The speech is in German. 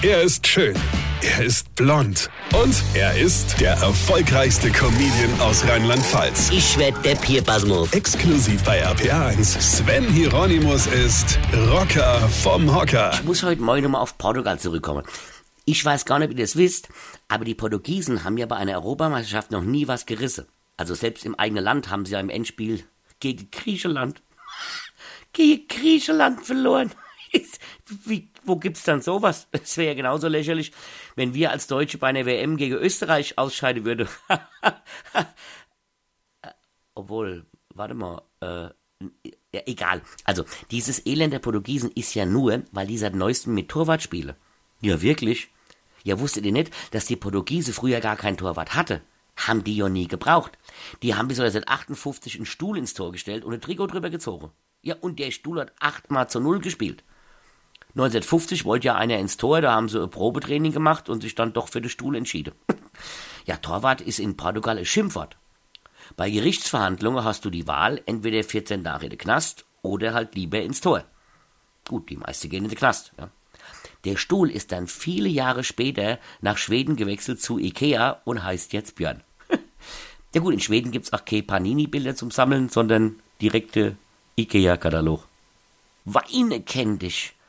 Er ist schön. Er ist blond. Und er ist der erfolgreichste Comedian aus Rheinland-Pfalz. Ich werd der Pierpasmus. Exklusiv bei RPA1. Sven Hieronymus ist Rocker vom Hocker. Ich muss heute Morgen mal auf Portugal zurückkommen. Ich weiß gar nicht, ob ihr das wisst, aber die Portugiesen haben ja bei einer Europameisterschaft noch nie was gerissen. Also selbst im eigenen Land haben sie ja im Endspiel gegen Griechenland, gegen Griechenland verloren. Wie, wo gibt's dann sowas? Es wäre ja genauso lächerlich, wenn wir als Deutsche bei einer WM gegen Österreich ausscheiden würden. Obwohl, warte mal, äh, ja, egal. Also, dieses Elend der Portugiesen ist ja nur, weil die seit neuestem mit Torwart spielen. Ja, wirklich? Ja, wusstet ihr nicht, dass die Portugiese früher gar kein Torwart hatte? Haben die ja nie gebraucht. Die haben bis 1958 einen Stuhl ins Tor gestellt und ein Trikot drüber gezogen. Ja, und der Stuhl hat achtmal zu null gespielt. 1950 wollte ja einer ins Tor, da haben sie ein Probetraining gemacht und sich dann doch für den Stuhl entschieden. ja, Torwart ist in Portugal ein Schimpfwort. Bei Gerichtsverhandlungen hast du die Wahl, entweder 14 Tage in den Knast oder halt lieber ins Tor. Gut, die meisten gehen in den Knast. Ja. Der Stuhl ist dann viele Jahre später nach Schweden gewechselt zu Ikea und heißt jetzt Björn. ja gut, in Schweden gibt's auch keine Panini-Bilder zum Sammeln, sondern direkte Ikea-Katalog. Weine kenn dich.